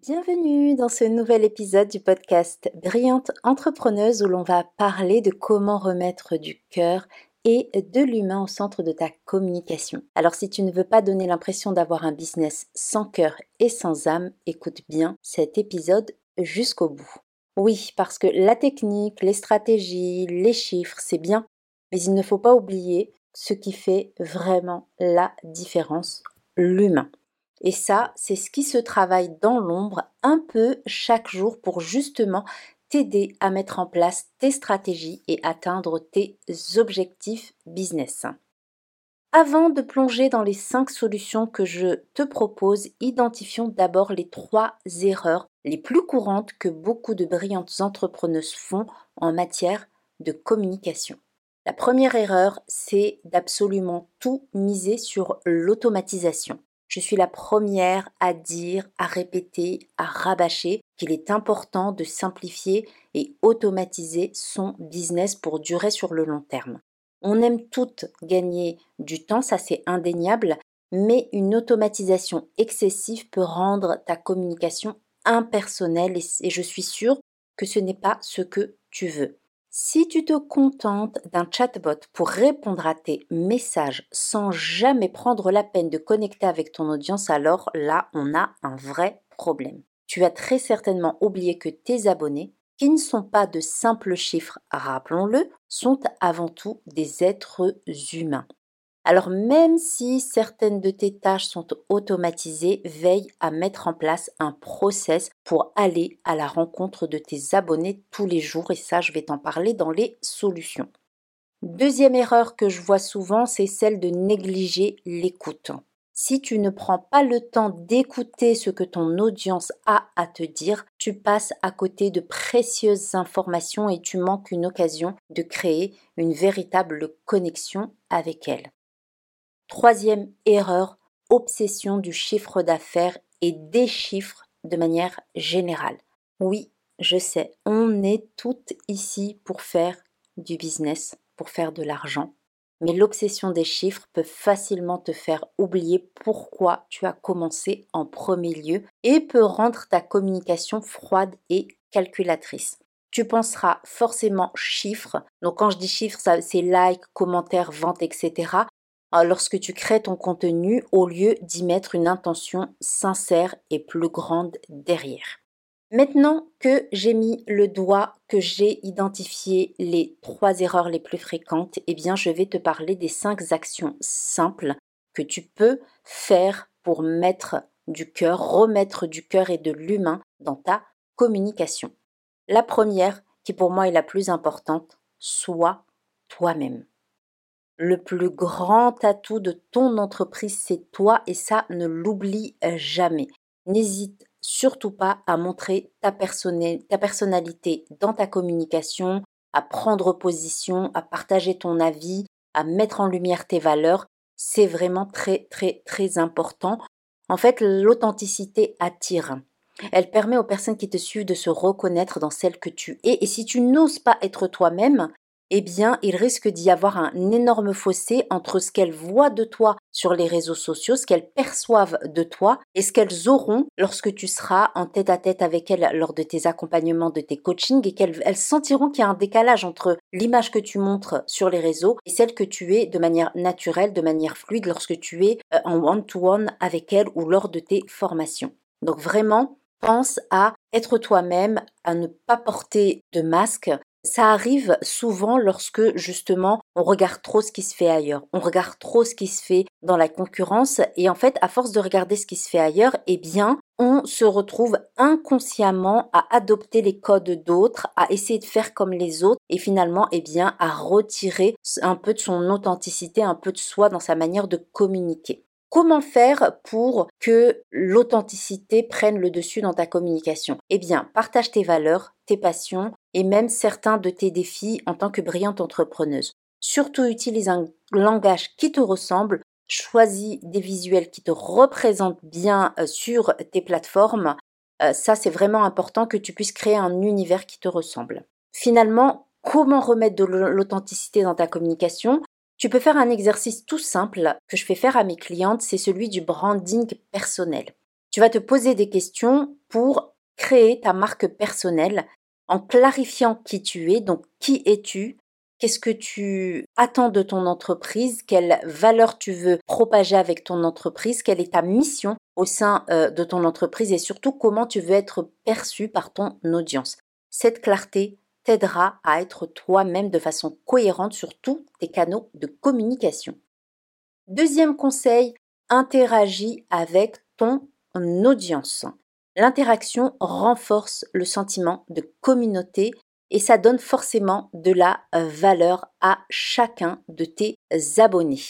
Bienvenue dans ce nouvel épisode du podcast Brillante entrepreneuse où l'on va parler de comment remettre du cœur et de l'humain au centre de ta communication. Alors si tu ne veux pas donner l'impression d'avoir un business sans cœur et sans âme, écoute bien cet épisode jusqu'au bout. Oui, parce que la technique, les stratégies, les chiffres, c'est bien, mais il ne faut pas oublier ce qui fait vraiment la différence, l'humain. Et ça, c'est ce qui se travaille dans l'ombre un peu chaque jour pour justement t'aider à mettre en place tes stratégies et atteindre tes objectifs business. Avant de plonger dans les cinq solutions que je te propose, identifions d'abord les trois erreurs les plus courantes que beaucoup de brillantes entrepreneuses font en matière de communication. La première erreur, c'est d'absolument tout miser sur l'automatisation. Je suis la première à dire, à répéter, à rabâcher qu'il est important de simplifier et automatiser son business pour durer sur le long terme. On aime toutes gagner du temps, ça c'est indéniable, mais une automatisation excessive peut rendre ta communication impersonnelle et, je suis sûre que ce n'est pas ce que tu veux. Si tu te contentes d'un chatbot pour répondre à tes messages sans jamais prendre la peine de connecter avec ton audience, alors là, on a un vrai problème. Tu as très certainement oublié que tes abonnés, qui ne sont pas de simples chiffres, rappelons-le, sont avant tout des êtres humains. Alors même si certaines de tes tâches sont automatisées, veille à mettre en place un process pour aller à la rencontre de tes abonnés tous les jours et ça je vais t'en parler dans les solutions. Deuxième erreur que je vois souvent, c'est celle de négliger l'écoute. Si tu ne prends pas le temps d'écouter ce que ton audience a à te dire, tu passes à côté de précieuses informations et tu manques une occasion de créer une véritable connexion avec elle. Troisième erreur, obsession du chiffre d'affaires et des chiffres de manière générale. Oui, je sais, on est toutes ici pour faire du business, pour faire de l'argent. Mais l'obsession des chiffres peut facilement te faire oublier pourquoi tu as commencé en premier lieu et peut rendre ta communication froide et calculatrice. Tu penseras forcément chiffres. Donc quand je dis chiffres, c'est like, commentaires, ventes, etc. Euh, lorsque tu crées ton contenu au lieu d'y mettre une intention sincère et plus grande derrière. Maintenant que j'ai mis le doigt, que j'ai identifié les trois erreurs les plus fréquentes, eh bien je vais te parler des cinq actions simples que tu peux faire pour mettre du cœur, remettre du cœur et de l'humain dans ta communication. La première, qui pour moi est la plus importante, sois toi-même. Le plus grand atout de ton entreprise, c'est toi et ça, ne l'oublie jamais. N'hésite surtout pas à montrer ta, personnalité dans ta communication, à prendre position, à partager ton avis, à mettre en lumière tes valeurs. C'est vraiment très très très important. En fait, l'authenticité attire. Elle permet aux personnes qui te suivent de se reconnaître dans celle que tu es. Et si tu n'oses pas être toi-même, eh bien, il risque d'y avoir un énorme fossé entre ce qu'elles voient de toi sur les réseaux sociaux, ce qu'elles perçoivent de toi et ce qu'elles auront lorsque tu seras en tête à tête avec elles lors de tes accompagnements, de tes coachings et qu'elles sentiront qu'il y a un décalage entre l'image que tu montres sur les réseaux et celle que tu es de manière naturelle, de manière fluide lorsque tu es euh, en one-to-one -one avec elles ou lors de tes formations. Donc vraiment, pense à être toi-même, à ne pas porter de masque ça arrive souvent lorsque justement on regarde trop ce qui se fait ailleurs, on regarde trop ce qui se fait dans la concurrence et en fait à force de regarder ce qui se fait ailleurs, eh bien on se retrouve inconsciemment à adopter les codes d'autres, à essayer de faire comme les autres et finalement eh bien à retirer un peu de son authenticité, un peu de soi dans sa manière de communiquer. Comment faire pour que l'authenticité prenne le dessus dans ta communication? Eh bien, partage tes valeurs, tes passions et même certains de tes défis en tant que brillante entrepreneuse. Surtout utilise un langage qui te ressemble, choisis des visuels qui te représentent bien euh, sur tes plateformes. Euh, ça, c'est vraiment important que tu puisses créer un univers qui te ressemble. Finalement, comment remettre de l'authenticité dans ta communication? Tu peux faire un exercice tout simple que je fais faire à mes clientes, c'est celui du branding personnel. Tu vas te poser des questions pour créer ta marque personnelle en clarifiant qui tu es, donc qui es-tu, qu'est-ce que tu attends de ton entreprise, quelle valeur tu veux propager avec ton entreprise, quelle est ta mission au sein euh, de ton entreprise et surtout comment tu veux être perçu par ton audience. Cette clarté t'aidera à être toi-même de façon cohérente sur tous tes canaux de communication. Deuxième conseil, interagis avec ton audience. L'interaction renforce le sentiment de communauté et ça donne forcément de la valeur à chacun de tes abonnés.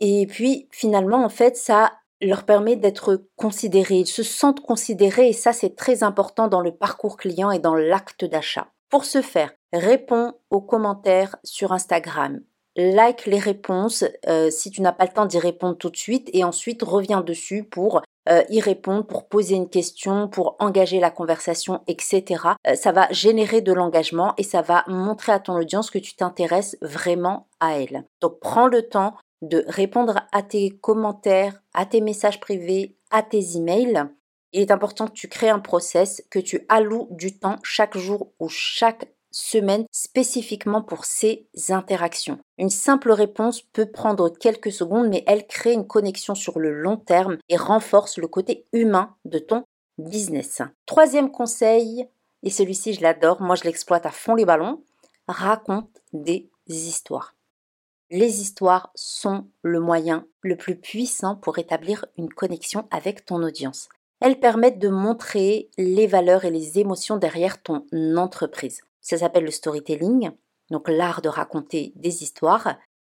Et puis finalement, en fait, ça leur permet d'être considérés. Ils se sentent considérés et ça, c'est très important dans le parcours client et dans l'acte d'achat. Pour ce faire, réponds aux commentaires sur Instagram. Like les réponses euh, si tu n'as pas le temps d'y répondre tout de suite et ensuite reviens dessus pour euh, y répondre, pour poser une question, pour engager la conversation, etc. Euh, ça va générer de l'engagement et ça va montrer à ton audience que tu t'intéresses vraiment à elle. Donc prends le temps de répondre à tes commentaires, à tes messages privés, à tes emails il est important que tu crées un process, que tu alloues du temps chaque jour ou chaque semaine spécifiquement pour ces interactions. Une simple réponse peut prendre quelques secondes, mais elle crée une connexion sur le long terme et renforce le côté humain de ton business. Troisième conseil, et celui-ci je l'adore, moi je l'exploite à fond les ballons, raconte des histoires. Les histoires sont le moyen le plus puissant pour établir une connexion avec ton audience. Elles permettent de montrer les valeurs et les émotions derrière ton entreprise. Ça s'appelle le storytelling, donc l'art de raconter des histoires.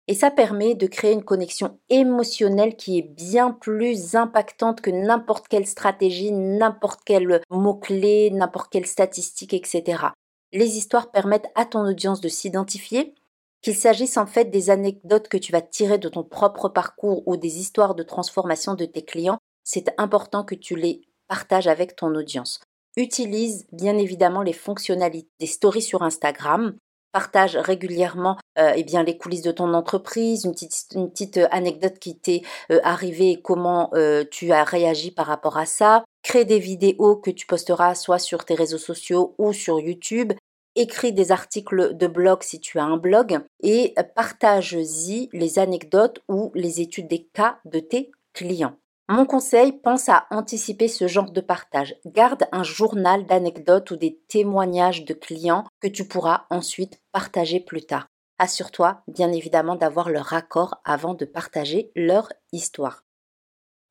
Et ça permet de créer une connexion émotionnelle qui est bien plus impactante que n'importe quelle stratégie, n'importe quel mot-clé, n'importe quelle statistique, etc. Les histoires permettent à ton audience de s'identifier, qu'il s'agisse en fait des anecdotes que tu vas tirer de ton propre parcours ou des histoires de transformation de tes clients, c'est important que tu les partages avec ton audience. Utilise bien évidemment les fonctionnalités des stories sur Instagram. Partage régulièrement euh, eh bien, les coulisses de ton entreprise, une petite, euh, anecdote qui t'est euh, arrivée et comment tu as réagi par rapport à ça. Crée des vidéos que tu posteras soit sur tes réseaux sociaux ou sur YouTube écris des articles de blog si tu as un blog et partage-y les anecdotes ou les études des cas de tes clients. Mon conseil, pense à anticiper ce genre de partage. Garde un journal d'anecdotes ou des témoignages de clients que tu pourras ensuite partager plus tard. Assure-toi, bien évidemment, d'avoir leur accord avant de partager leur histoire.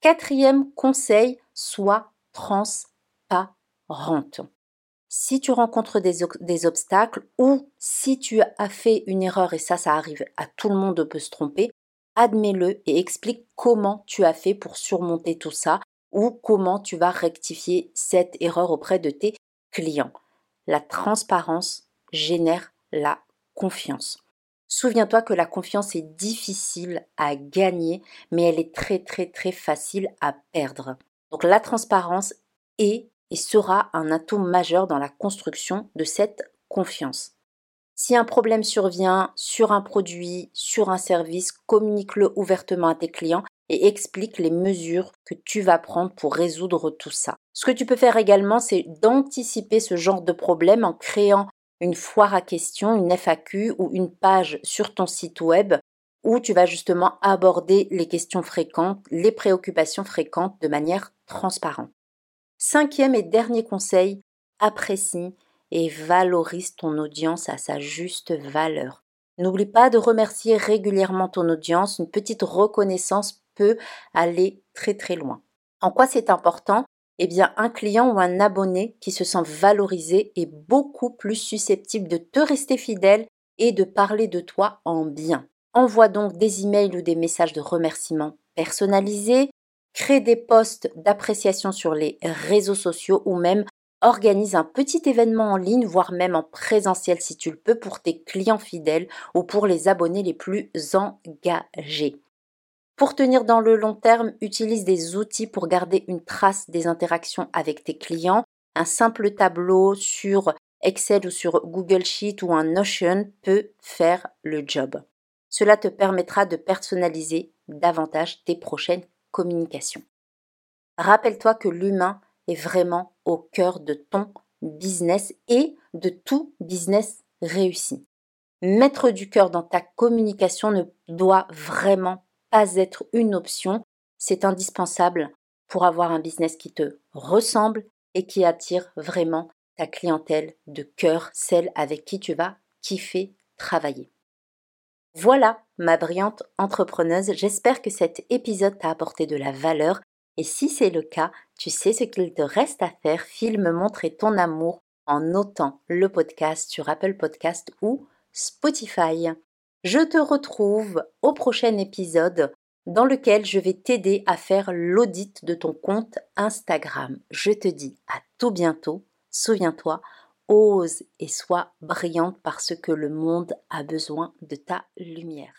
Quatrième conseil, sois transparente. Si tu rencontres des, des, obstacles ou si tu as fait une erreur, et ça, ça arrive à tout le monde, peut se tromper, admets-le et explique comment tu as fait pour surmonter tout ça ou comment tu vas rectifier cette erreur auprès de tes clients. La transparence génère la confiance. Souviens-toi que la confiance est difficile à gagner, mais elle est très très très facile à perdre. Donc la transparence est et sera un atout majeur dans la construction de cette confiance. Si un problème survient sur un produit, sur un service, communique-le ouvertement à tes clients et explique les mesures que tu vas prendre pour résoudre tout ça. Ce que tu peux faire également, c'est d'anticiper ce genre de problème en créant une foire à questions, une FAQ ou une page sur ton site web où tu vas justement aborder les questions fréquentes, les préoccupations fréquentes de manière transparente. Cinquième et dernier conseil, apprécie et valorise ton audience à sa juste valeur. N'oublie pas de remercier régulièrement ton audience, une petite reconnaissance peut aller très très loin. En quoi c'est important? Eh bien, un client ou un abonné qui se sent valorisé est beaucoup plus susceptible de te rester fidèle et de parler de toi en bien. Envoie donc des emails ou des messages de remerciement personnalisés, crée des posts d'appréciation sur les réseaux sociaux ou même Organise un petit événement en ligne, voire même en présentiel si tu le peux, pour tes clients fidèles ou pour les abonnés les plus engagés. Pour tenir dans le long terme, utilise des outils pour garder une trace des interactions avec tes clients. Un simple tableau sur Excel ou sur Google Sheet ou un Notion peut faire le job. Cela te permettra de personnaliser davantage tes prochaines communications. Rappelle-toi que l'humain est vraiment au cœur de ton business et de tout business réussi. Mettre du cœur dans ta communication ne doit vraiment pas être une option, c'est indispensable pour avoir un business qui te ressemble et qui attire vraiment ta clientèle de cœur, celle avec qui tu vas kiffer travailler. Voilà, ma brillante entrepreneuse, j'espère que cet épisode t'a apporté de la valeur et si c'est le cas, tu sais ce qu'il te reste à faire, filme montrer ton amour en notant le podcast sur Apple Podcast ou Spotify. Je te retrouve au prochain épisode dans lequel je vais t'aider à faire l'audit de ton compte Instagram. Je te dis à tout bientôt. Souviens-toi, ose et sois brillante parce que le monde a besoin de ta lumière.